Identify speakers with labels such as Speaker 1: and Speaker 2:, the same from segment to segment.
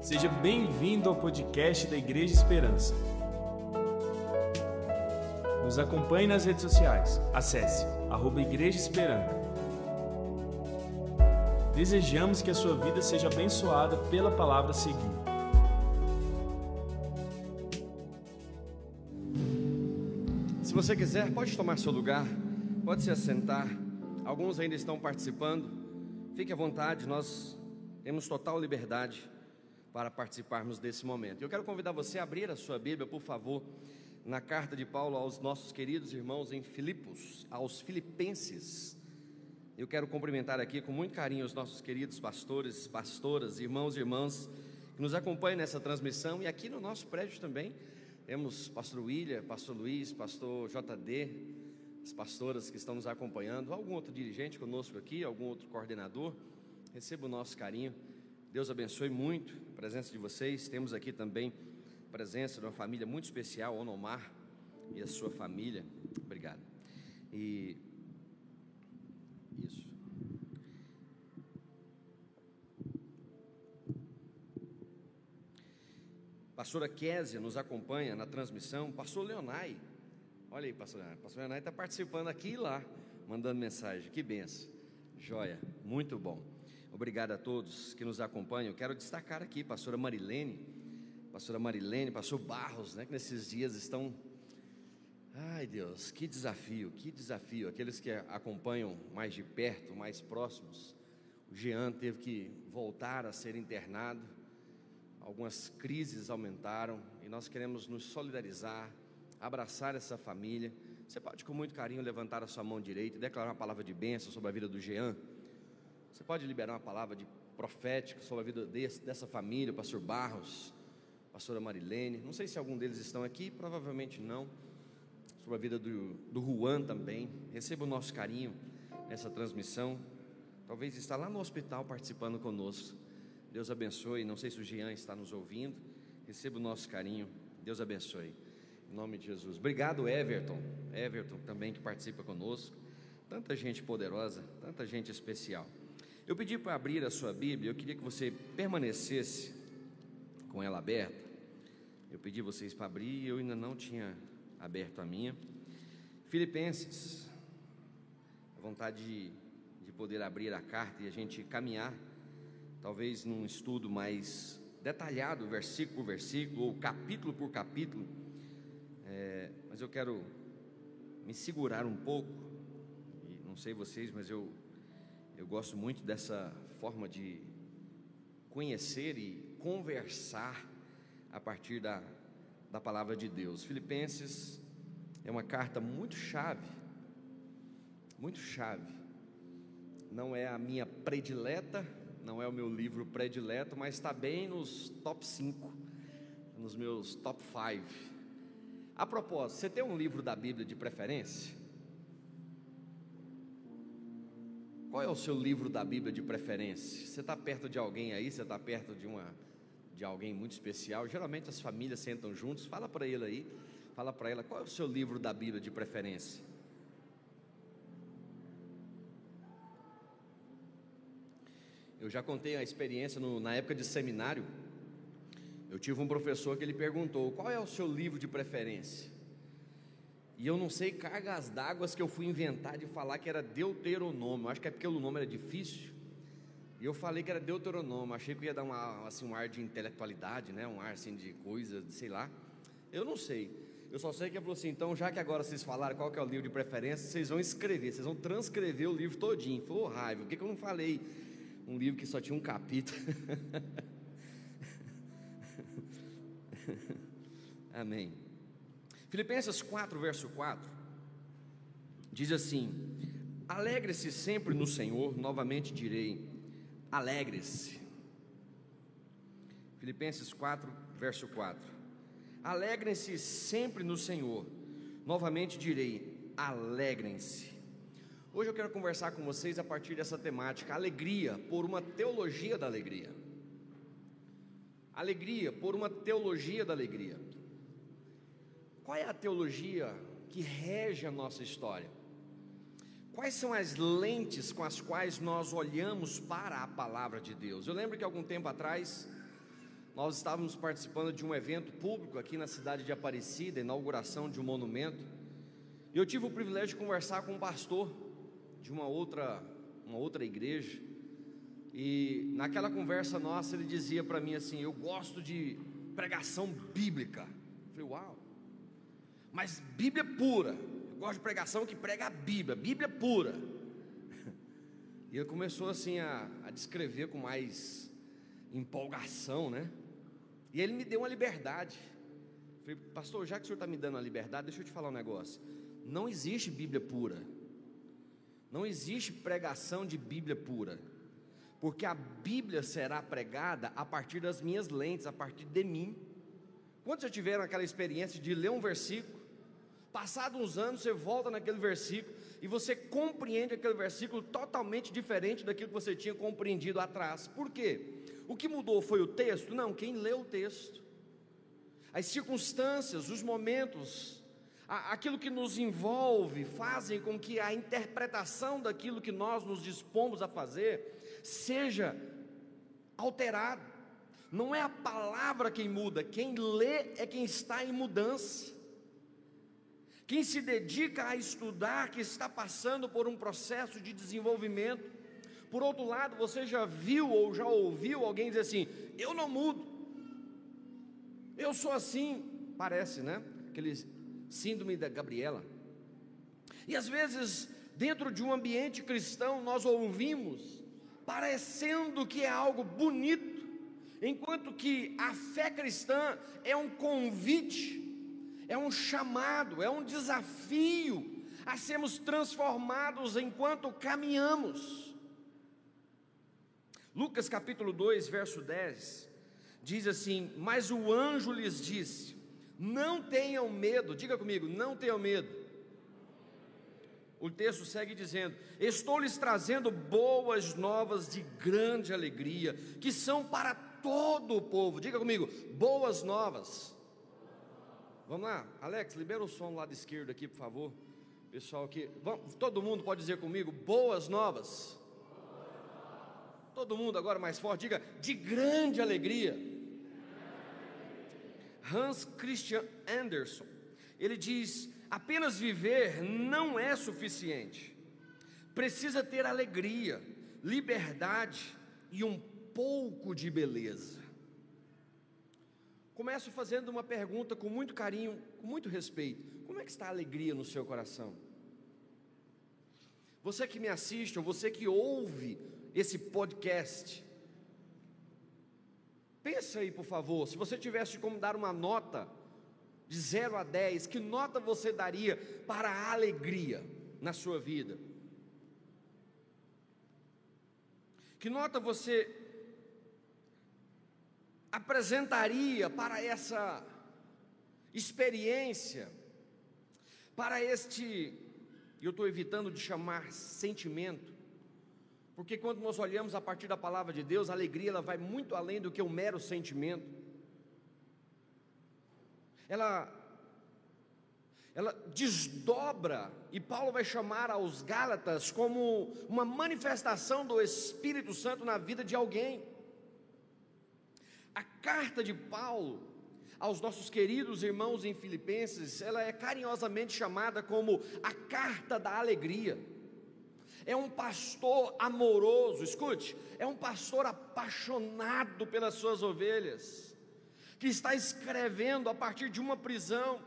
Speaker 1: Seja bem-vindo ao podcast da Igreja Esperança. Nos acompanhe nas redes sociais. Acesse arroba Igreja Esperança. Desejamos que a sua vida seja abençoada pela palavra a seguir.
Speaker 2: Se você quiser, pode tomar seu lugar, pode se assentar. Alguns ainda estão participando. Fique à vontade, nós temos total liberdade para participarmos desse momento. Eu quero convidar você a abrir a sua Bíblia, por favor, na carta de Paulo aos nossos queridos irmãos em Filipos, aos Filipenses. Eu quero cumprimentar aqui com muito carinho os nossos queridos pastores, pastoras, irmãos e irmãs que nos acompanham nessa transmissão e aqui no nosso prédio também. Temos pastor William, pastor Luiz, pastor JD, as pastoras que estão nos acompanhando, algum outro dirigente conosco aqui, algum outro coordenador. Receba o nosso carinho. Deus abençoe muito presença de vocês. Temos aqui também a presença de uma família muito especial, Onomar e a sua família. Obrigado. E isso. Pastora Késia nos acompanha na transmissão. Pastor Leonai, olha aí, pastor Leonai. Pastor Leonai está participando aqui e lá, mandando mensagem. Que benção. Joia, muito bom. Obrigado a todos que nos acompanham. Quero destacar aqui, pastora Marilene, pastora Marilene, pastor Barros, né, que nesses dias estão. Ai Deus, que desafio, que desafio. Aqueles que acompanham mais de perto, mais próximos. O Jean teve que voltar a ser internado algumas crises aumentaram e nós queremos nos solidarizar, abraçar essa família. Você pode, com muito carinho, levantar a sua mão direita e declarar uma palavra de bênção sobre a vida do Jean. Você pode liberar uma palavra de profética sobre a vida desse, dessa família, pastor Barros, pastora Marilene. Não sei se algum deles estão aqui, provavelmente não. Sobre a vida do, do Juan também. Receba o nosso carinho nessa transmissão. Talvez está lá no hospital participando conosco. Deus abençoe. Não sei se o Jean está nos ouvindo. Receba o nosso carinho. Deus abençoe. Em nome de Jesus. Obrigado, Everton. Everton também que participa conosco. Tanta gente poderosa, tanta gente especial. Eu pedi para abrir a sua Bíblia, eu queria que você permanecesse com ela aberta. Eu pedi vocês para abrir, eu ainda não tinha aberto a minha. Filipenses, a vontade de, de poder abrir a carta e a gente caminhar talvez num estudo mais detalhado, versículo por versículo, ou capítulo por capítulo, é, mas eu quero me segurar um pouco, e não sei vocês, mas eu, eu gosto muito dessa forma de conhecer e conversar a partir da, da palavra de Deus. Filipenses é uma carta muito chave, muito chave. Não é a minha predileta, não é o meu livro predileto, mas está bem nos top 5, nos meus top 5. A propósito, você tem um livro da Bíblia de preferência? Qual é o seu livro da Bíblia de preferência? Você está perto de alguém aí? Você está perto de uma de alguém muito especial? Geralmente as famílias sentam juntos. Fala para ele aí, fala para ela qual é o seu livro da Bíblia de preferência. Eu já contei a experiência no, na época de seminário. Eu tive um professor que ele perguntou: qual é o seu livro de preferência? E eu não sei cargas d'água que eu fui inventar de falar que era Deuteronômio. Acho que é porque o nome era difícil. E eu falei que era Deuteronômio. Achei que ia dar uma, assim, um ar de intelectualidade, né? um ar assim, de coisa, de, sei lá. Eu não sei. Eu só sei que ele falou assim: então, já que agora vocês falaram qual que é o livro de preferência, vocês vão escrever, vocês vão transcrever o livro todinho. Falou, oh, raiva, por que, que eu não falei? um livro que só tinha um capítulo. Amém. Filipenses 4, verso 4, diz assim: Alegre-se sempre no Senhor, novamente direi, alegre-se. Filipenses 4, verso 4. Alegrem-se sempre no Senhor, novamente direi, alegrem-se. Hoje eu quero conversar com vocês a partir dessa temática, alegria por uma teologia da alegria. Alegria por uma teologia da alegria. Qual é a teologia que rege a nossa história? Quais são as lentes com as quais nós olhamos para a palavra de Deus? Eu lembro que algum tempo atrás nós estávamos participando de um evento público aqui na cidade de Aparecida, inauguração de um monumento. E eu tive o privilégio de conversar com um pastor de uma outra, uma outra igreja. E naquela conversa nossa ele dizia para mim assim: "Eu gosto de pregação bíblica". Eu falei: "Uau". Mas Bíblia pura. Eu gosto de pregação que prega a Bíblia, Bíblia pura. E ele começou assim a, a descrever com mais empolgação, né? E ele me deu uma liberdade. Falei, pastor, já que o senhor está me dando a liberdade, deixa eu te falar um negócio. Não existe Bíblia pura. Não existe pregação de Bíblia pura. Porque a Bíblia será pregada a partir das minhas lentes, a partir de mim. Quantos já tiveram aquela experiência de ler um versículo, passados uns anos você volta naquele versículo e você compreende aquele versículo totalmente diferente daquilo que você tinha compreendido atrás. Por quê? O que mudou foi o texto? Não, quem leu o texto. As circunstâncias, os momentos, aquilo que nos envolve, fazem com que a interpretação daquilo que nós nos dispomos a fazer seja alterada. Não é a palavra quem muda, quem lê é quem está em mudança. Quem se dedica a estudar, que está passando por um processo de desenvolvimento. Por outro lado, você já viu ou já ouviu alguém dizer assim: Eu não mudo, eu sou assim. Parece, né? Aquele síndrome da Gabriela. E às vezes, dentro de um ambiente cristão, nós ouvimos, parecendo que é algo bonito, enquanto que a fé cristã é um convite, é um chamado, é um desafio a sermos transformados enquanto caminhamos. Lucas capítulo 2, verso 10, diz assim: Mas o anjo lhes disse: Não tenham medo, diga comigo, não tenham medo. O texto segue dizendo: Estou lhes trazendo boas novas de grande alegria, que são para todo o povo. Diga comigo, boas novas. Vamos lá, Alex, libera o som do lado esquerdo aqui, por favor. Pessoal vamos, todo mundo pode dizer comigo, boas novas. Todo mundo agora mais forte, diga de grande alegria. Hans Christian Andersen, ele diz: apenas viver não é suficiente, precisa ter alegria, liberdade e um pouco de beleza. Começo fazendo uma pergunta com muito carinho, com muito respeito: como é que está a alegria no seu coração? Você que me assiste, ou você que ouve esse podcast. Pensa aí, por favor, se você tivesse como dar uma nota de 0 a 10, que nota você daria para a alegria na sua vida? Que nota você apresentaria para essa experiência, para este, eu estou evitando de chamar sentimento, porque quando nós olhamos a partir da palavra de Deus, a alegria ela vai muito além do que um mero sentimento. Ela ela desdobra, e Paulo vai chamar aos Gálatas como uma manifestação do Espírito Santo na vida de alguém. Carta de Paulo aos nossos queridos irmãos em Filipenses, ela é carinhosamente chamada como a carta da alegria. É um pastor amoroso, escute, é um pastor apaixonado pelas suas ovelhas, que está escrevendo a partir de uma prisão,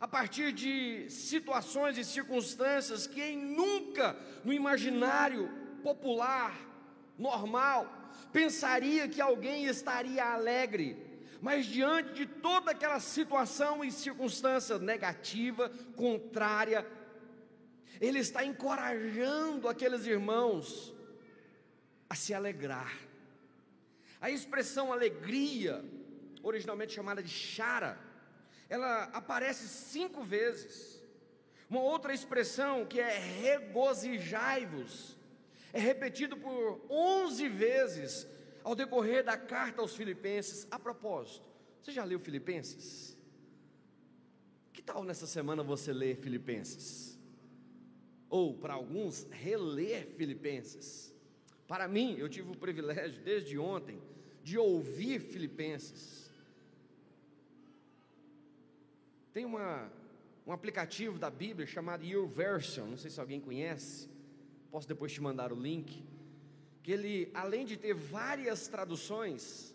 Speaker 2: a partir de situações e circunstâncias que nunca no imaginário popular, normal, pensaria que alguém estaria alegre, mas diante de toda aquela situação e circunstância negativa, contrária, ele está encorajando aqueles irmãos a se alegrar. A expressão alegria, originalmente chamada de chara, ela aparece cinco vezes. Uma outra expressão que é regozijai-vos, é repetido por onze vezes ao decorrer da carta aos Filipenses. A propósito, você já leu Filipenses? Que tal nessa semana você ler Filipenses? ou para alguns, reler Filipenses. Para mim, eu tive o privilégio desde ontem de ouvir Filipenses. Tem uma, um aplicativo da Bíblia chamado Your Version, não sei se alguém conhece, posso depois te mandar o link. Que ele, além de ter várias traduções,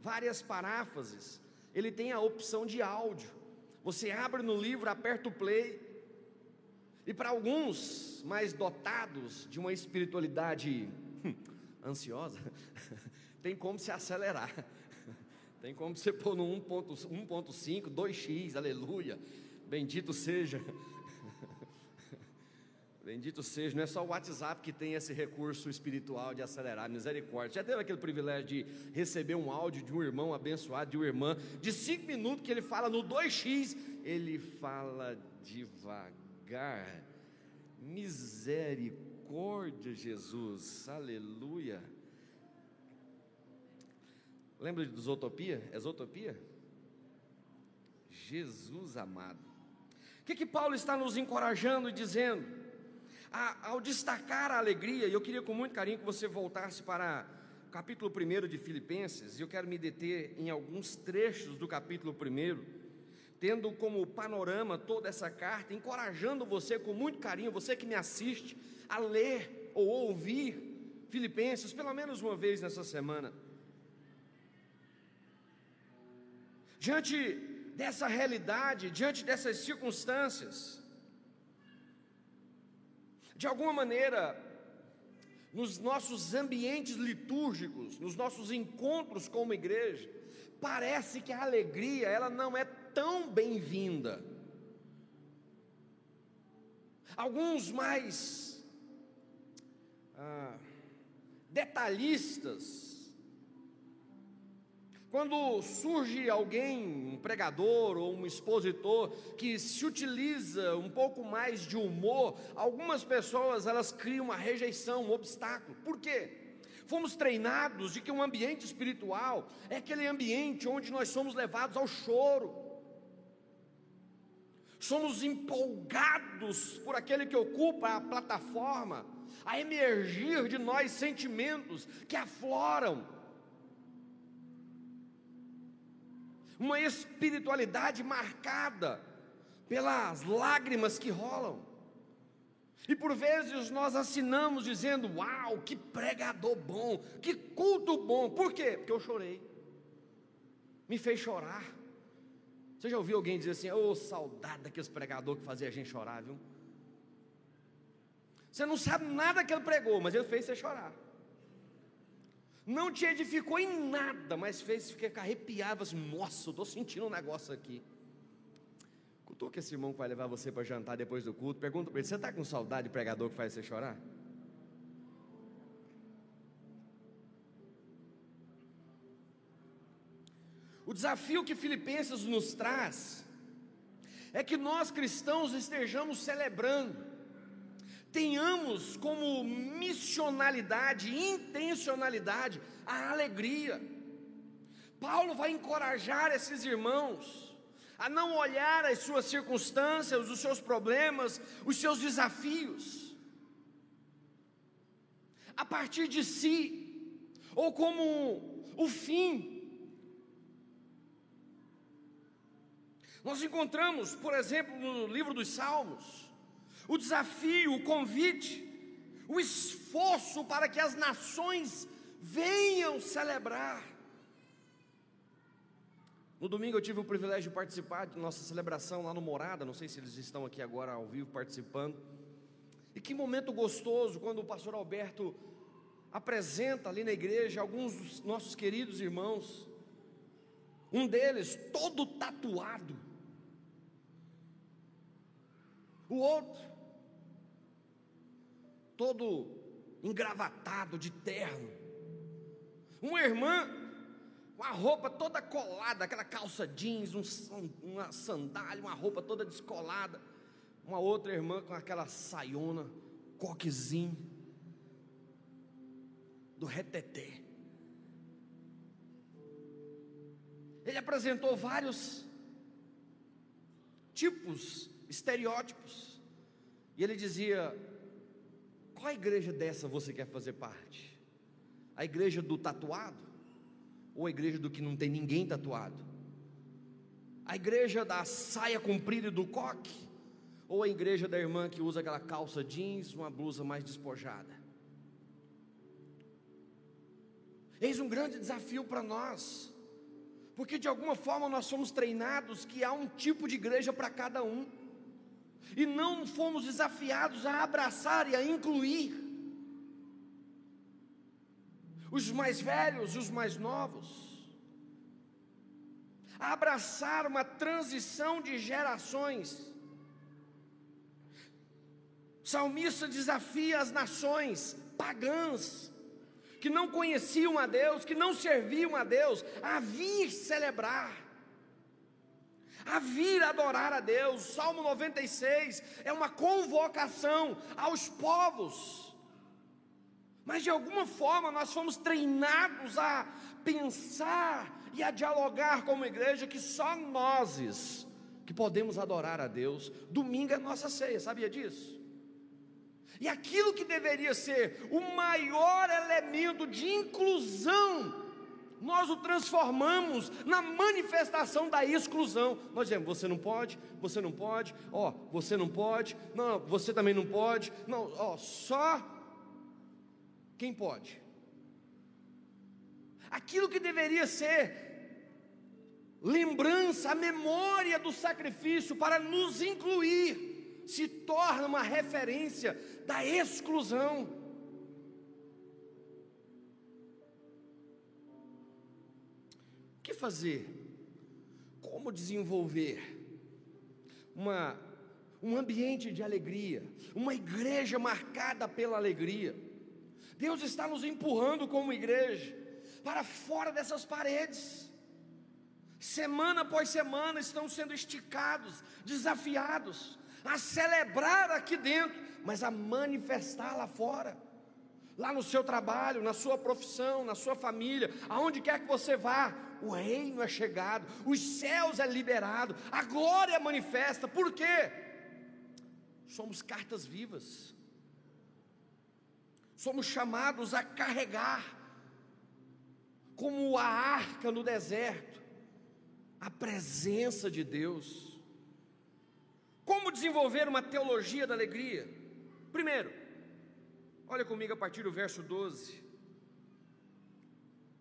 Speaker 2: várias paráfrases, ele tem a opção de áudio. Você abre no livro, aperta o play, e para alguns mais dotados de uma espiritualidade hum, ansiosa, tem como se acelerar. Tem como você pôr no 1.5, 2x, aleluia. Bendito seja. Bendito seja, não é só o WhatsApp que tem esse recurso espiritual de acelerar, misericórdia. Já teve aquele privilégio de receber um áudio de um irmão abençoado, de uma irmã, de cinco minutos que ele fala no 2x, ele fala devagar. Misericórdia, Jesus, aleluia. Lembra de Zootopia? É? Jesus amado. O que, que Paulo está nos encorajando e dizendo? A, ao destacar a alegria, eu queria com muito carinho que você voltasse para o capítulo 1 de Filipenses, e eu quero me deter em alguns trechos do capítulo 1, tendo como panorama toda essa carta, encorajando você com muito carinho, você que me assiste, a ler ou ouvir Filipenses pelo menos uma vez nessa semana. diante dessa realidade, diante dessas circunstâncias, de alguma maneira, nos nossos ambientes litúrgicos, nos nossos encontros como igreja, parece que a alegria ela não é tão bem-vinda. Alguns mais ah, detalhistas quando surge alguém, um pregador ou um expositor que se utiliza um pouco mais de humor, algumas pessoas elas criam uma rejeição, um obstáculo. Por quê? Fomos treinados de que um ambiente espiritual é aquele ambiente onde nós somos levados ao choro. Somos empolgados por aquele que ocupa a plataforma, a emergir de nós sentimentos que afloram uma espiritualidade marcada pelas lágrimas que rolam. E por vezes nós assinamos dizendo: Uau, que pregador bom, que culto bom. Por quê? Porque eu chorei, me fez chorar. Você já ouviu alguém dizer assim: Ô, oh, saudade daqueles pregador que fazia a gente chorar, viu? Você não sabe nada que ele pregou, mas ele fez você chorar não te edificou em nada, mas fez ficar arrepiado, assim, nossa, estou sentindo um negócio aqui. que esse irmão que vai levar você para jantar depois do culto, pergunta para ele, você está com saudade de pregador que faz você chorar? O desafio que Filipenses nos traz é que nós cristãos estejamos celebrando tenhamos como missionalidade, intencionalidade, a alegria. Paulo vai encorajar esses irmãos a não olhar as suas circunstâncias, os seus problemas, os seus desafios, a partir de si, ou como o fim. Nós encontramos, por exemplo, no livro dos Salmos, o desafio, o convite, o esforço para que as nações venham celebrar. No domingo eu tive o privilégio de participar de nossa celebração lá no Morada, não sei se eles estão aqui agora ao vivo participando. E que momento gostoso quando o pastor Alberto apresenta ali na igreja alguns dos nossos queridos irmãos. Um deles todo tatuado. O outro todo engravatado de terno. Uma irmã com a roupa toda colada, aquela calça jeans, um, uma sandália, uma roupa toda descolada. Uma outra irmã com aquela saiona, coquezinho, do reteté. Ele apresentou vários tipos, estereótipos. E ele dizia: qual igreja dessa você quer fazer parte? A igreja do tatuado? Ou a igreja do que não tem ninguém tatuado? A igreja da saia comprida e do coque? Ou a igreja da irmã que usa aquela calça jeans, uma blusa mais despojada? Eis um grande desafio para nós, porque de alguma forma nós somos treinados que há um tipo de igreja para cada um, e não fomos desafiados a abraçar e a incluir. Os mais velhos, os mais novos, a abraçar uma transição de gerações. O salmista desafia as nações pagãs, que não conheciam a Deus, que não serviam a Deus, a vir celebrar, a vir adorar a Deus. Salmo 96 é uma convocação aos povos mas de alguma forma nós fomos treinados a pensar e a dialogar como igreja que só nós que podemos adorar a Deus. Domingo é nossa ceia, sabia disso? E aquilo que deveria ser o maior elemento de inclusão, nós o transformamos na manifestação da exclusão. Nós dizemos: você não pode, você não pode, ó, você não pode, não, você também não pode, não, ó, só quem pode? Aquilo que deveria ser lembrança, a memória do sacrifício para nos incluir, se torna uma referência da exclusão. Fazer? Como desenvolver uma, um ambiente de alegria, uma igreja marcada pela alegria? Deus está nos empurrando como igreja para fora dessas paredes. Semana após semana estão sendo esticados, desafiados a celebrar aqui dentro, mas a manifestar lá fora. Lá no seu trabalho, na sua profissão, na sua família, aonde quer que você vá, o reino é chegado, os céus é liberado, a glória manifesta. Por quê? Somos cartas vivas somos chamados a carregar, como a arca no deserto, a presença de Deus. Como desenvolver uma teologia da alegria? Primeiro, olha comigo a partir do verso 12.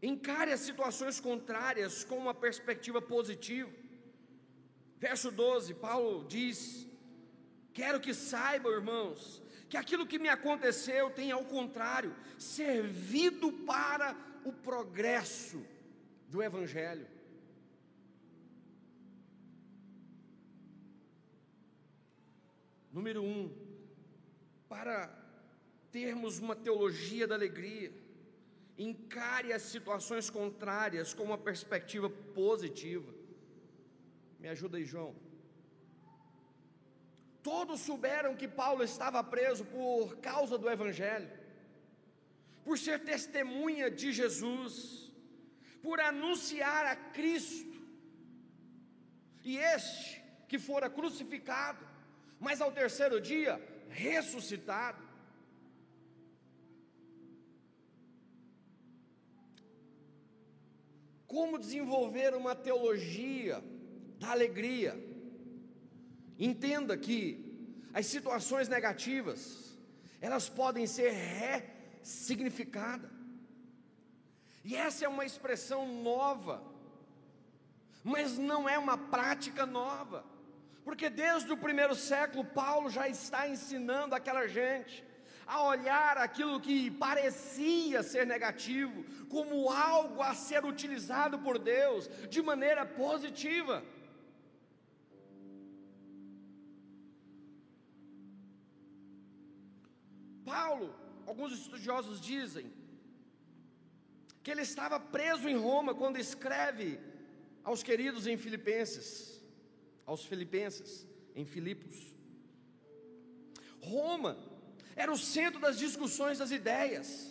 Speaker 2: Encare as situações contrárias com uma perspectiva positiva. Verso 12, Paulo diz: Quero que saibam, irmãos, que aquilo que me aconteceu tem, ao contrário, servido para o progresso do Evangelho. Número um, para termos uma teologia da alegria, encare as situações contrárias com uma perspectiva positiva. Me ajuda aí, João. Todos souberam que Paulo estava preso por causa do Evangelho, por ser testemunha de Jesus, por anunciar a Cristo, e este que fora crucificado, mas ao terceiro dia ressuscitado. Como desenvolver uma teologia da alegria? Entenda que as situações negativas, elas podem ser ressignificadas. E essa é uma expressão nova, mas não é uma prática nova, porque desde o primeiro século Paulo já está ensinando aquela gente a olhar aquilo que parecia ser negativo como algo a ser utilizado por Deus de maneira positiva. Paulo, alguns estudiosos dizem que ele estava preso em Roma quando escreve aos queridos em Filipenses, aos filipenses, em Filipos. Roma era o centro das discussões das ideias,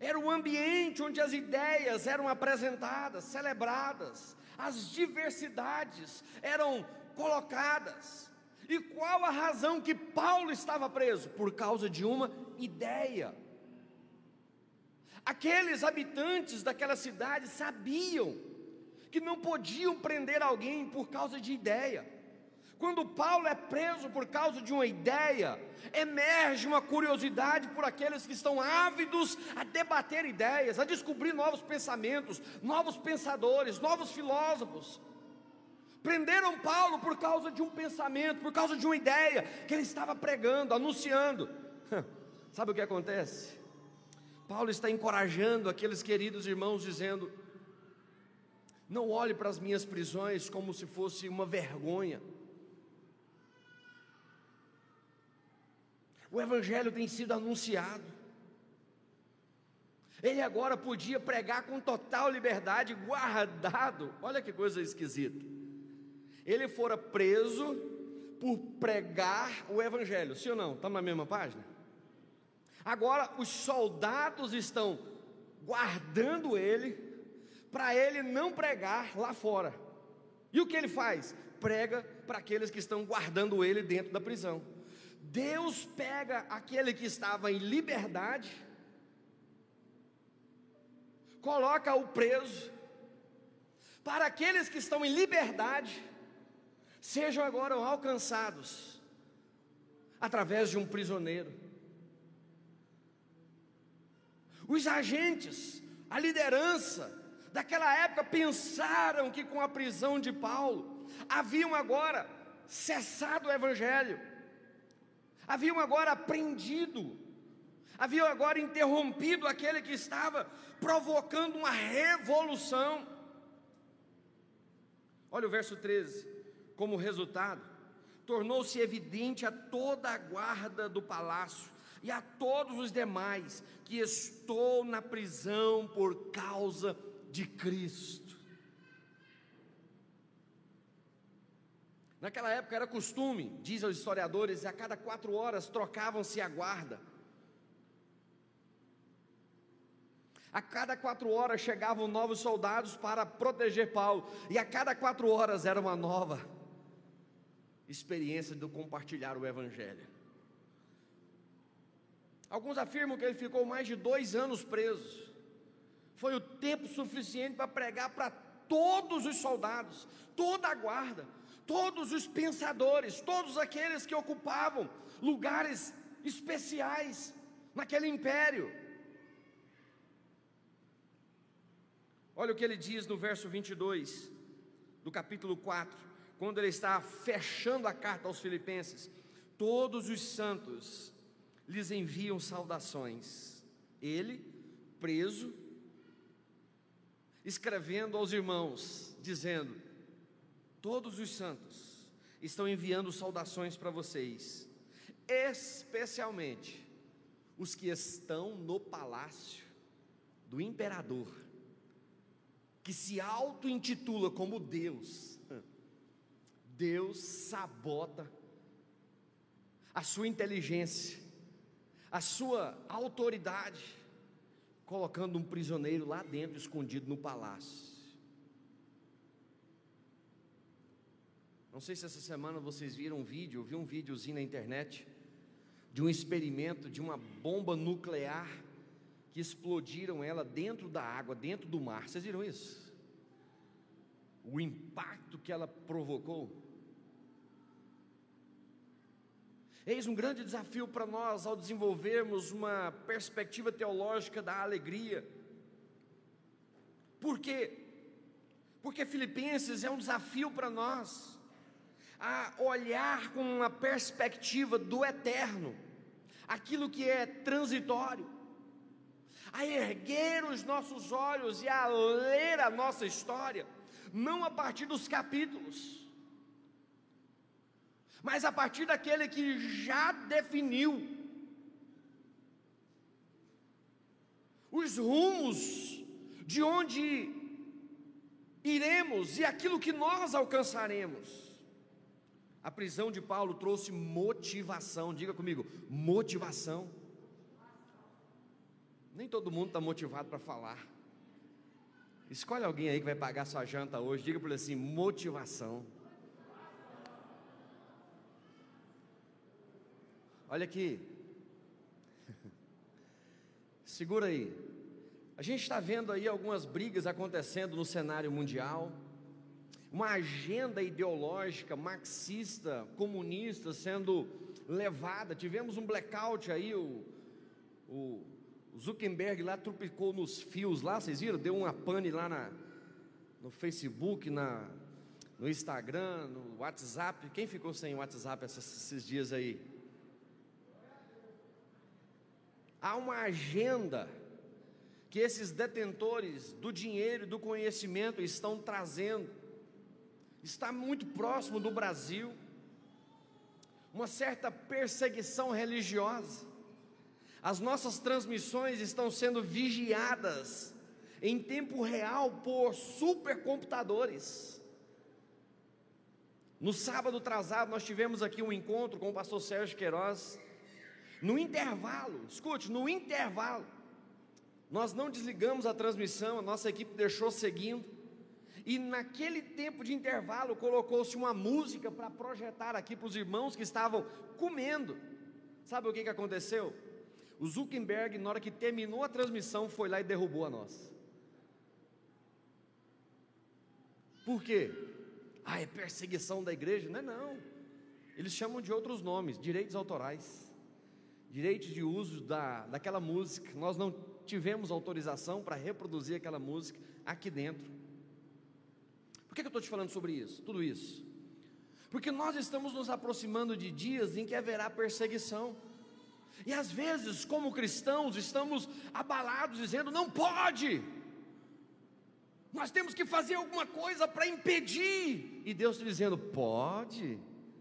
Speaker 2: era o ambiente onde as ideias eram apresentadas, celebradas, as diversidades eram colocadas. E qual a razão que Paulo estava preso? Por causa de uma ideia. Aqueles habitantes daquela cidade sabiam que não podiam prender alguém por causa de ideia. Quando Paulo é preso por causa de uma ideia, emerge uma curiosidade por aqueles que estão ávidos a debater ideias, a descobrir novos pensamentos, novos pensadores, novos filósofos. Prenderam Paulo por causa de um pensamento, por causa de uma ideia que ele estava pregando, anunciando. Sabe o que acontece? Paulo está encorajando aqueles queridos irmãos, dizendo: Não olhe para as minhas prisões como se fosse uma vergonha. O Evangelho tem sido anunciado. Ele agora podia pregar com total liberdade, guardado. Olha que coisa esquisita. Ele fora preso por pregar o Evangelho, sim ou não? Estamos na mesma página? Agora os soldados estão guardando ele, para ele não pregar lá fora. E o que ele faz? Prega para aqueles que estão guardando ele dentro da prisão. Deus pega aquele que estava em liberdade, coloca o preso, para aqueles que estão em liberdade, sejam agora alcançados através de um prisioneiro. Os agentes, a liderança daquela época pensaram que com a prisão de Paulo haviam agora cessado o evangelho haviam agora aprendido, haviam agora interrompido aquele que estava provocando uma revolução. Olha o verso 13: como resultado, tornou-se evidente a toda a guarda do palácio e a todos os demais que estou na prisão por causa de Cristo. Naquela época era costume, dizem os historiadores, a cada quatro horas trocavam-se a guarda. A cada quatro horas chegavam novos soldados para proteger Paulo, e a cada quatro horas era uma nova experiência de compartilhar o Evangelho. Alguns afirmam que ele ficou mais de dois anos preso. Foi o tempo suficiente para pregar para todos os soldados, toda a guarda todos os pensadores, todos aqueles que ocupavam lugares especiais naquele império. Olha o que ele diz no verso 22 do capítulo 4, quando ele está fechando a carta aos Filipenses: Todos os santos lhes enviam saudações. Ele, preso, escrevendo aos irmãos, dizendo: Todos os santos estão enviando saudações para vocês, especialmente os que estão no palácio do imperador, que se auto-intitula como Deus. Deus sabota a sua inteligência, a sua autoridade, colocando um prisioneiro lá dentro, escondido no palácio. Não sei se essa semana vocês viram um vídeo, eu vi um videozinho na internet de um experimento de uma bomba nuclear que explodiram ela dentro da água, dentro do mar. Vocês viram isso? O impacto que ela provocou. Eis um grande desafio para nós ao desenvolvermos uma perspectiva teológica da alegria. Por quê? Porque Filipenses é um desafio para nós a olhar com uma perspectiva do eterno, aquilo que é transitório, a erguer os nossos olhos e a ler a nossa história, não a partir dos capítulos, mas a partir daquele que já definiu os rumos de onde iremos e aquilo que nós alcançaremos. A prisão de Paulo trouxe motivação, diga comigo, motivação. Nem todo mundo está motivado para falar. Escolhe alguém aí que vai pagar sua janta hoje, diga para ele assim: motivação. Olha aqui, segura aí. A gente está vendo aí algumas brigas acontecendo no cenário mundial, uma agenda ideológica marxista, comunista sendo levada. Tivemos um blackout aí, o, o Zuckerberg lá tropicou nos fios lá, vocês viram? Deu uma pane lá na, no Facebook, na, no Instagram, no WhatsApp. Quem ficou sem WhatsApp esses, esses dias aí? Há uma agenda que esses detentores do dinheiro e do conhecimento estão trazendo. Está muito próximo do Brasil. Uma certa perseguição religiosa. As nossas transmissões estão sendo vigiadas em tempo real por supercomputadores. No sábado atrasado, nós tivemos aqui um encontro com o pastor Sérgio Queiroz. No intervalo, escute, no intervalo, nós não desligamos a transmissão, a nossa equipe deixou seguindo. E naquele tempo de intervalo colocou-se uma música para projetar aqui para os irmãos que estavam comendo. Sabe o que, que aconteceu? O Zuckerberg, na hora que terminou a transmissão, foi lá e derrubou a nossa. Por quê? Ah, é perseguição da igreja? Não é não. Eles chamam de outros nomes, direitos autorais, direitos de uso da, daquela música. Nós não tivemos autorização para reproduzir aquela música aqui dentro. Por que, eu estou te falando sobre isso? Tudo isso. Porque nós estamos nos aproximando de dias em que haverá perseguição. E às vezes, como cristãos, estamos abalados, dizendo: não pode, nós temos que fazer alguma coisa para impedir. E Deus está dizendo: pode,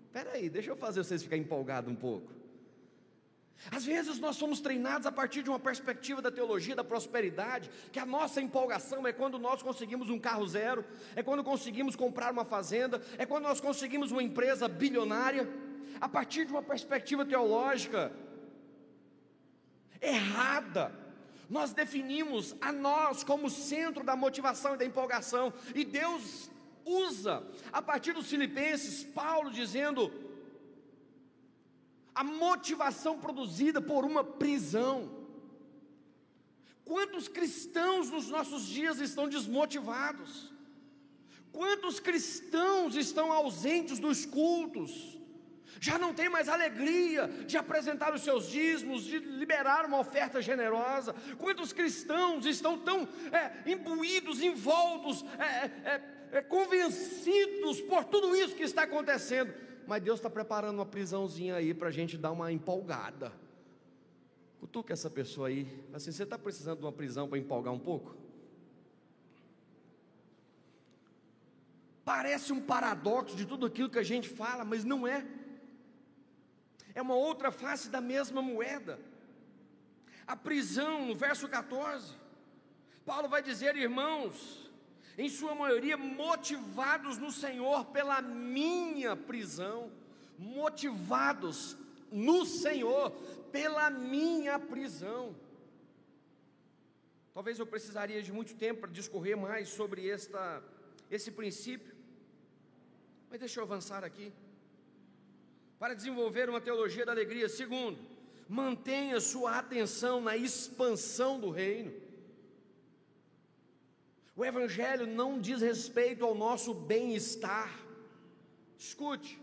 Speaker 2: espera aí, deixa eu fazer vocês ficarem empolgados um pouco. Às vezes nós somos treinados a partir de uma perspectiva da teologia da prosperidade, que a nossa empolgação é quando nós conseguimos um carro zero, é quando conseguimos comprar uma fazenda, é quando nós conseguimos uma empresa bilionária, a partir de uma perspectiva teológica errada. Nós definimos a nós como centro da motivação e da empolgação, e Deus usa, a partir dos Filipenses, Paulo dizendo: a motivação produzida por uma prisão. Quantos cristãos nos nossos dias estão desmotivados? Quantos cristãos estão ausentes dos cultos? Já não tem mais alegria de apresentar os seus dízimos, de liberar uma oferta generosa. Quantos cristãos estão tão é, imbuídos, envoltos, é, é, é convencidos por tudo isso que está acontecendo? Mas Deus está preparando uma prisãozinha aí para a gente dar uma empolgada. Cutuca essa pessoa aí, assim, você está precisando de uma prisão para empolgar um pouco? Parece um paradoxo de tudo aquilo que a gente fala, mas não é. É uma outra face da mesma moeda. A prisão, no verso 14, Paulo vai dizer, irmãos, em sua maioria motivados no Senhor pela minha prisão, motivados no Senhor pela minha prisão. Talvez eu precisaria de muito tempo para discorrer mais sobre esta, esse princípio, mas deixa eu avançar aqui. Para desenvolver uma teologia da alegria, segundo, mantenha sua atenção na expansão do reino. O Evangelho não diz respeito ao nosso bem-estar. Escute,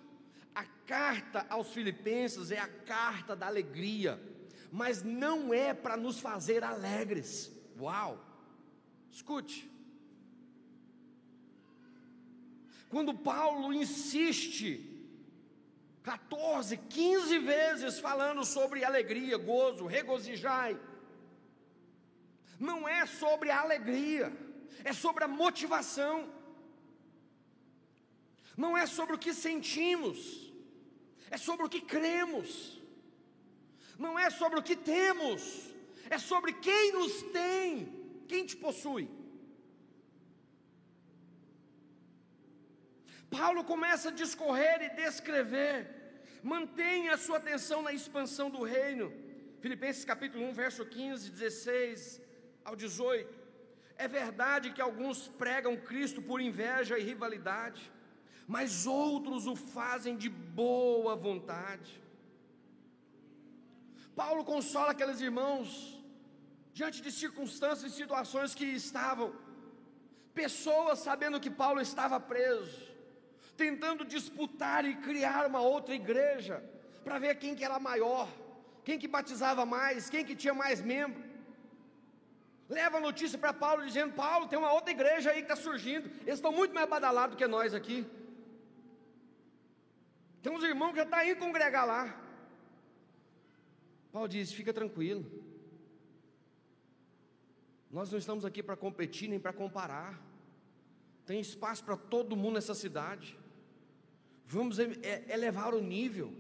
Speaker 2: a carta aos Filipenses é a carta da alegria, mas não é para nos fazer alegres. Uau! Escute, quando Paulo insiste 14, 15 vezes falando sobre alegria, gozo, regozijai, não é sobre a alegria é sobre a motivação, não é sobre o que sentimos, é sobre o que cremos, não é sobre o que temos, é sobre quem nos tem, quem te possui. Paulo começa a discorrer e descrever, mantenha a sua atenção na expansão do reino. Filipenses capítulo 1, verso 15, 16 ao 18. É verdade que alguns pregam Cristo por inveja e rivalidade, mas outros o fazem de boa vontade. Paulo consola aqueles irmãos diante de circunstâncias e situações que estavam, pessoas sabendo que Paulo estava preso, tentando disputar e criar uma outra igreja, para ver quem que era maior, quem que batizava mais, quem que tinha mais membro. Leva a notícia para Paulo dizendo: Paulo, tem uma outra igreja aí que está surgindo. Eles estão muito mais badalados que nós aqui. Tem uns irmãos que já estão tá indo congregar lá. Paulo diz: fica tranquilo. Nós não estamos aqui para competir nem para comparar. Tem espaço para todo mundo nessa cidade. Vamos elevar o nível.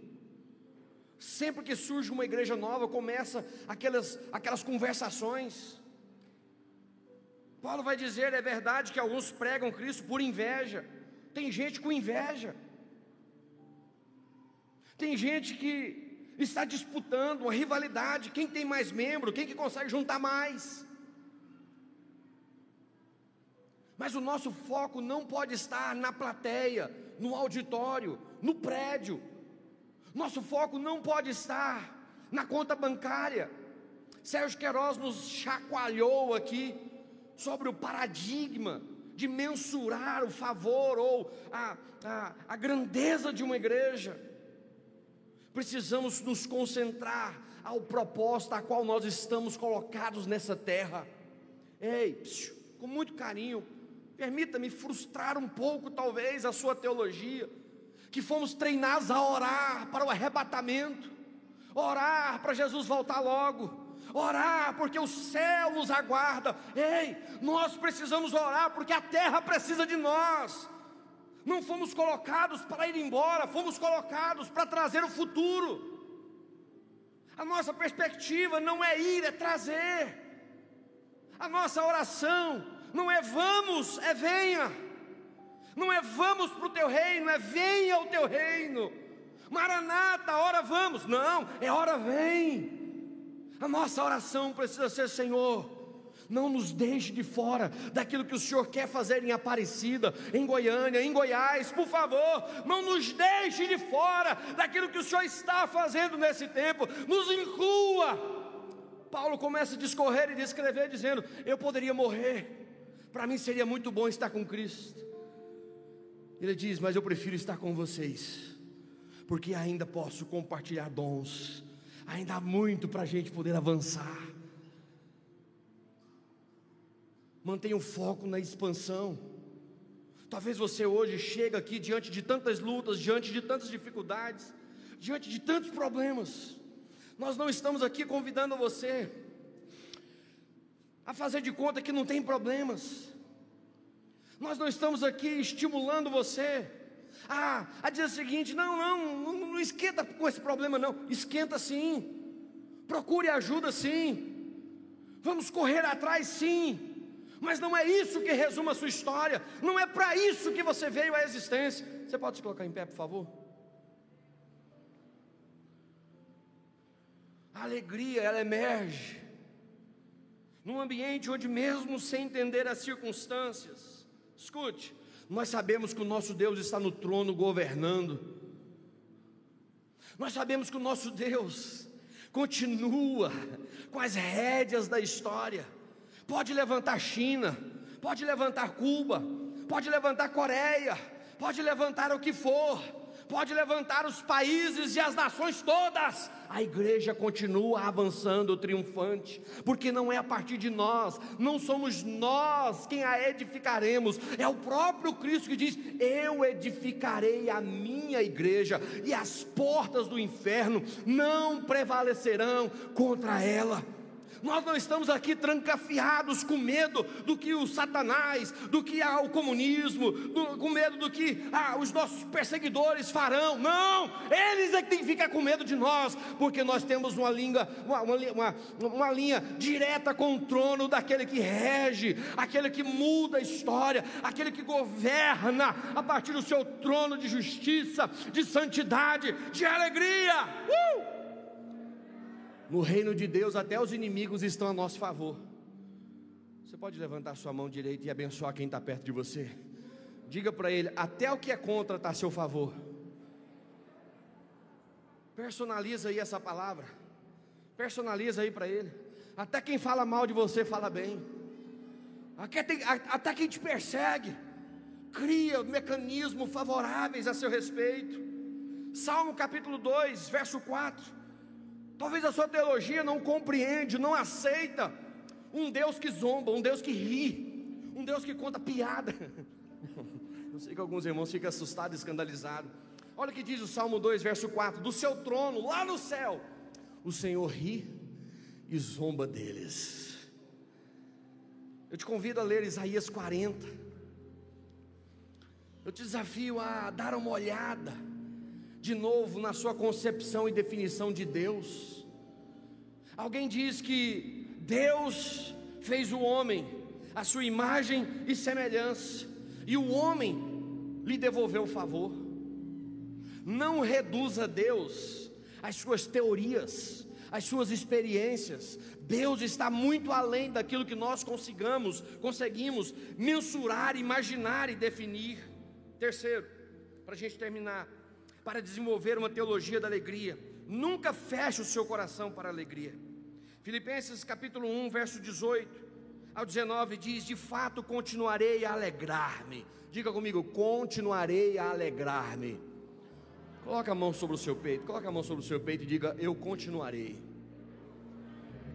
Speaker 2: Sempre que surge uma igreja nova, começa aquelas, aquelas conversações. Paulo vai dizer: é verdade que alguns pregam Cristo por inveja. Tem gente com inveja. Tem gente que está disputando uma rivalidade, quem tem mais membro, quem que consegue juntar mais. Mas o nosso foco não pode estar na plateia, no auditório, no prédio. Nosso foco não pode estar na conta bancária. Sérgio Queiroz nos chacoalhou aqui sobre o paradigma de mensurar o favor ou a, a, a grandeza de uma igreja. Precisamos nos concentrar ao propósito a qual nós estamos colocados nessa terra. Ei, psiu, com muito carinho, permita-me frustrar um pouco, talvez, a sua teologia, que fomos treinados a orar para o arrebatamento, orar para Jesus voltar logo, orar porque o céu nos aguarda. Ei, nós precisamos orar porque a terra precisa de nós. Não fomos colocados para ir embora, fomos colocados para trazer o futuro. A nossa perspectiva não é ir, é trazer. A nossa oração não é vamos, é venha. Não é vamos para o teu reino, é venha o teu reino. Maranata, hora vamos. Não, é hora vem. A nossa oração precisa ser: Senhor, não nos deixe de fora daquilo que o Senhor quer fazer em Aparecida, em Goiânia, em Goiás, por favor, não nos deixe de fora daquilo que o Senhor está fazendo nesse tempo, nos inclua. Paulo começa a discorrer e descrever, dizendo: Eu poderia morrer, para mim seria muito bom estar com Cristo. Ele diz: Mas eu prefiro estar com vocês, porque ainda posso compartilhar dons ainda há muito para a gente poder avançar. Mantenha o foco na expansão. Talvez você hoje chega aqui diante de tantas lutas, diante de tantas dificuldades, diante de tantos problemas. Nós não estamos aqui convidando você a fazer de conta que não tem problemas. Nós não estamos aqui estimulando você a, a o seguinte: não, não, não, não esquenta com esse problema, não. Esquenta sim. Procure ajuda sim. Vamos correr atrás sim. Mas não é isso que resume a sua história. Não é para isso que você veio à existência. Você pode se colocar em pé, por favor? A alegria, ela emerge num ambiente onde, mesmo sem entender as circunstâncias, escute, nós sabemos que o nosso Deus está no trono governando. Nós sabemos que o nosso Deus continua com as rédeas da história. Pode levantar China, pode levantar Cuba, pode levantar Coreia, pode levantar o que for, pode levantar os países e as nações todas, a igreja continua avançando triunfante, porque não é a partir de nós, não somos nós quem a edificaremos, é o próprio Cristo que diz: Eu edificarei a minha igreja, e as portas do inferno não prevalecerão contra ela. Nós não estamos aqui trancafiados com medo do que o Satanás, do que ah, o comunismo, do, com medo do que ah, os nossos perseguidores farão. Não, eles é que têm que ficar com medo de nós, porque nós temos uma, língua, uma, uma, uma linha direta com o trono daquele que rege, aquele que muda a história, aquele que governa a partir do seu trono de justiça, de santidade, de alegria. Uh! No reino de Deus, até os inimigos estão a nosso favor. Você pode levantar sua mão direita e abençoar quem está perto de você. Diga para ele: até o que é contra está a seu favor. Personaliza aí essa palavra. Personaliza aí para ele. Até quem fala mal de você fala bem. Até quem te persegue cria mecanismos favoráveis a seu respeito. Salmo capítulo 2, verso 4. Talvez a sua teologia não compreende, não aceita um Deus que zomba, um Deus que ri, um Deus que conta piada. Eu sei que alguns irmãos ficam assustados, escandalizados. Olha o que diz o Salmo 2, verso 4: Do seu trono, lá no céu, o Senhor ri e zomba deles. Eu te convido a ler Isaías 40. Eu te desafio a dar uma olhada de novo na sua concepção e definição de Deus. Alguém diz que Deus fez o homem a sua imagem e semelhança, e o homem lhe devolveu o favor. Não reduza Deus às suas teorias, às suas experiências. Deus está muito além daquilo que nós consigamos, conseguimos mensurar, imaginar e definir. Terceiro, para a gente terminar, para desenvolver uma teologia da alegria. Nunca feche o seu coração para a alegria. Filipenses capítulo 1, verso 18 ao 19 diz: De fato continuarei a alegrar-me. Diga comigo, continuarei a alegrar-me. Coloque a mão sobre o seu peito, coloque a mão sobre o seu peito e diga: Eu continuarei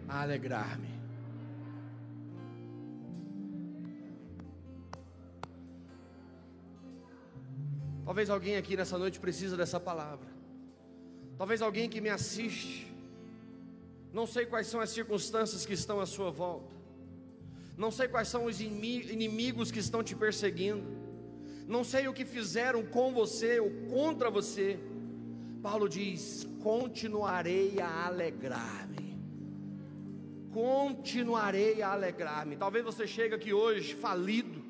Speaker 2: a alegrar-me. Talvez alguém aqui nessa noite precisa dessa palavra. Talvez alguém que me assiste. Não sei quais são as circunstâncias que estão à sua volta. Não sei quais são os inimigos que estão te perseguindo. Não sei o que fizeram com você ou contra você. Paulo diz: continuarei a alegrar-me. Continuarei a alegrar-me. Talvez você chegue aqui hoje falido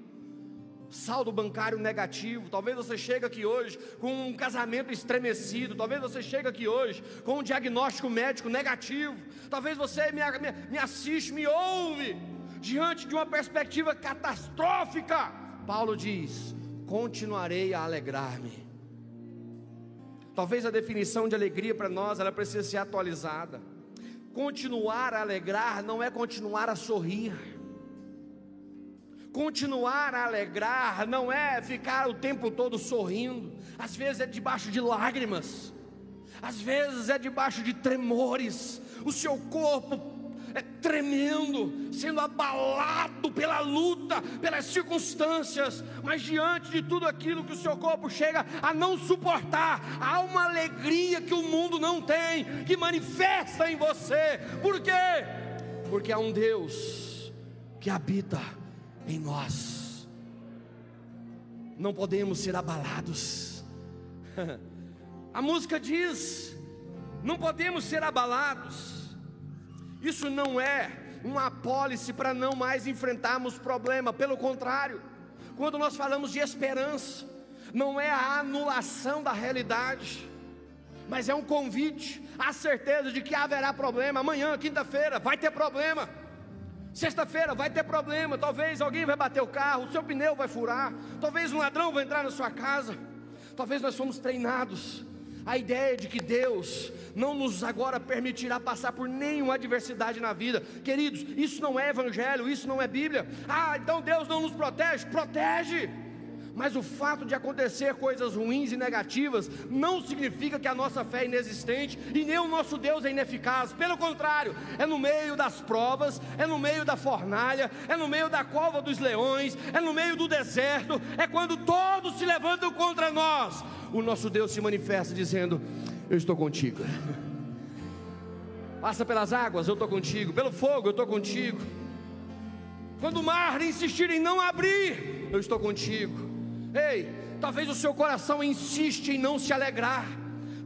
Speaker 2: saldo bancário negativo. Talvez você chegue aqui hoje com um casamento estremecido. Talvez você chegue aqui hoje com um diagnóstico médico negativo. Talvez você me, me, me assiste, me ouve diante de uma perspectiva catastrófica. Paulo diz: continuarei a alegrar-me. Talvez a definição de alegria para nós ela precisa ser atualizada. Continuar a alegrar não é continuar a sorrir Continuar a alegrar não é ficar o tempo todo sorrindo, às vezes é debaixo de lágrimas, às vezes é debaixo de tremores, o seu corpo é tremendo, sendo abalado pela luta, pelas circunstâncias, mas diante de tudo aquilo que o seu corpo chega a não suportar, há uma alegria que o mundo não tem, que manifesta em você, por quê? Porque há um Deus que habita em nós. Não podemos ser abalados. A música diz: não podemos ser abalados. Isso não é uma apólice para não mais enfrentarmos problema, pelo contrário, quando nós falamos de esperança, não é a anulação da realidade, mas é um convite, a certeza de que haverá problema. Amanhã, quinta-feira, vai ter problema. Sexta-feira vai ter problema, talvez alguém vai bater o carro, o seu pneu vai furar, talvez um ladrão vai entrar na sua casa. Talvez nós somos treinados a ideia de que Deus não nos agora permitirá passar por nenhuma adversidade na vida. Queridos, isso não é evangelho, isso não é Bíblia. Ah, então Deus não nos protege? Protege. Mas o fato de acontecer coisas ruins e negativas não significa que a nossa fé é inexistente e nem o nosso Deus é ineficaz. Pelo contrário, é no meio das provas, é no meio da fornalha, é no meio da cova dos leões, é no meio do deserto, é quando todos se levantam contra nós. O nosso Deus se manifesta dizendo: Eu estou contigo. Passa pelas águas, eu estou contigo. Pelo fogo, eu estou contigo. Quando o mar insistir em não abrir, eu estou contigo. Ei, talvez o seu coração insiste em não se alegrar.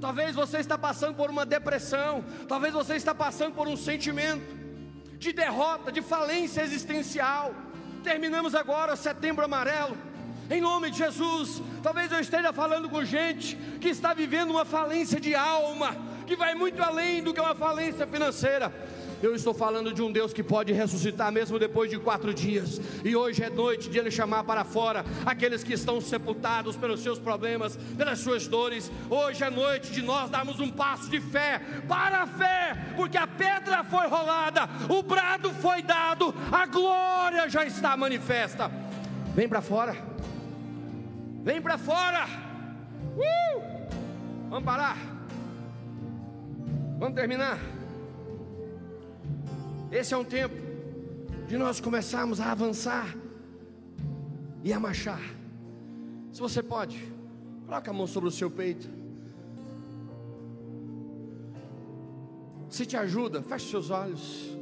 Speaker 2: Talvez você está passando por uma depressão, talvez você está passando por um sentimento de derrota, de falência existencial. Terminamos agora setembro amarelo. Em nome de Jesus, talvez eu esteja falando com gente que está vivendo uma falência de alma, que vai muito além do que uma falência financeira. Eu estou falando de um Deus que pode ressuscitar mesmo depois de quatro dias. E hoje é noite de Ele chamar para fora aqueles que estão sepultados pelos seus problemas, pelas suas dores. Hoje é noite de nós darmos um passo de fé para a fé, porque a pedra foi rolada, o brado foi dado, a glória já está manifesta. Vem para fora, vem para fora. Uh! Vamos parar, vamos terminar. Esse é um tempo de nós começarmos a avançar e a marchar. Se você pode, coloque a mão sobre o seu peito. Se te ajuda, feche seus olhos.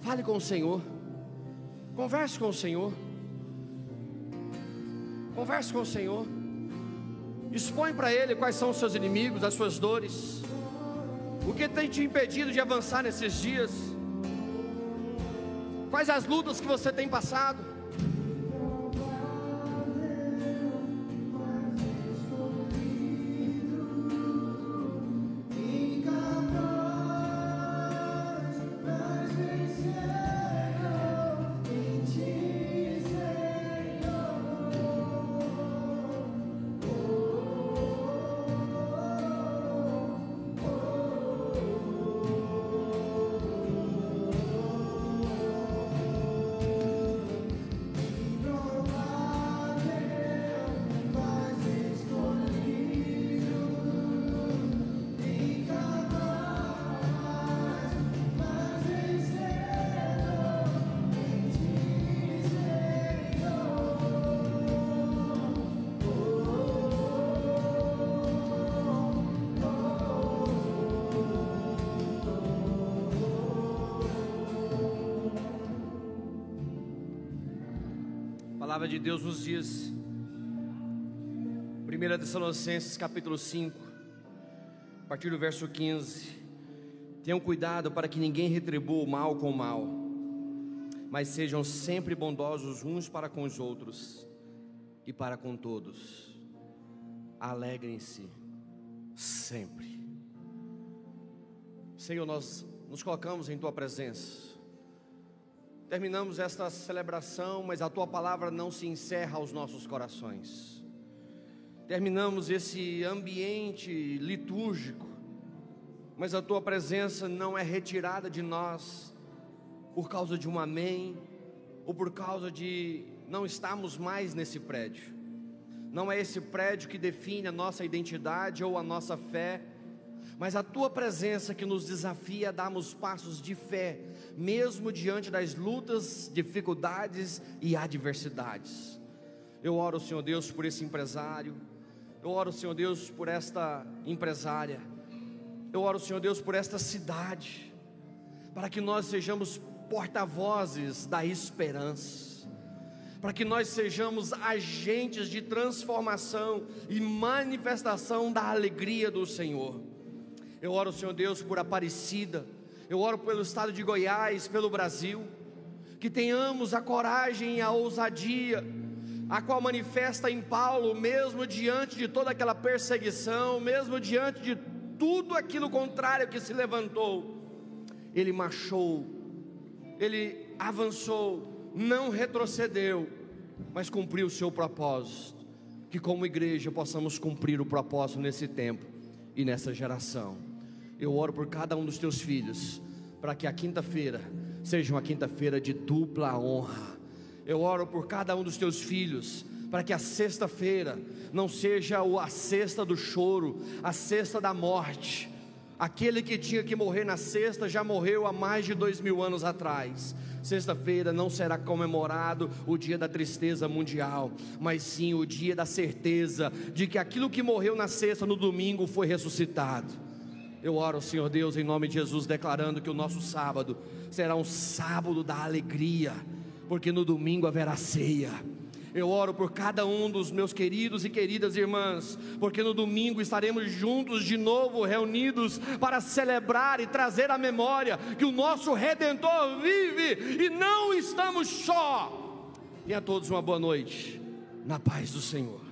Speaker 2: Fale com o Senhor. Converse com o Senhor. Converse com o Senhor. Expõe para Ele quais são os seus inimigos, as suas dores. O que tem te impedido de avançar nesses dias? Quais as lutas que você tem passado? 1 Tessalonicenses capítulo 5, a partir do verso 15: Tenham cuidado para que ninguém retribua o mal com o mal, mas sejam sempre bondosos uns para com os outros e para com todos. Alegrem-se sempre. Senhor, nós nos colocamos em tua presença Terminamos esta celebração, mas a tua palavra não se encerra aos nossos corações. Terminamos esse ambiente litúrgico, mas a tua presença não é retirada de nós por causa de um amém ou por causa de não estarmos mais nesse prédio. Não é esse prédio que define a nossa identidade ou a nossa fé, mas a tua presença que nos desafia a darmos passos de fé, mesmo diante das lutas, dificuldades e adversidades. Eu oro, Senhor Deus, por esse empresário, eu oro, Senhor Deus, por esta empresária, eu oro, Senhor Deus, por esta cidade, para que nós sejamos porta-vozes da esperança para que nós sejamos agentes de transformação e manifestação da alegria do Senhor. Eu oro, Senhor Deus, por Aparecida. Eu oro pelo estado de Goiás, pelo Brasil. Que tenhamos a coragem e a ousadia, a qual manifesta em Paulo, mesmo diante de toda aquela perseguição, mesmo diante de tudo aquilo contrário que se levantou. Ele marchou, ele avançou, não retrocedeu, mas cumpriu o seu propósito. Que como igreja possamos cumprir o propósito nesse tempo e nessa geração. Eu oro por cada um dos teus filhos, para que a quinta-feira seja uma quinta-feira de dupla honra. Eu oro por cada um dos teus filhos, para que a sexta-feira não seja a sexta do choro, a sexta da morte. Aquele que tinha que morrer na sexta já morreu há mais de dois mil anos atrás. Sexta-feira não será comemorado o dia da tristeza mundial, mas sim o dia da certeza de que aquilo que morreu na sexta, no domingo, foi ressuscitado. Eu oro, Senhor Deus, em nome de Jesus, declarando que o nosso sábado será um sábado da alegria, porque no domingo haverá ceia. Eu oro por cada um dos meus queridos e queridas irmãs, porque no domingo estaremos juntos de novo, reunidos para celebrar e trazer à memória que o nosso redentor vive e não estamos só. E a todos uma boa noite, na paz do Senhor.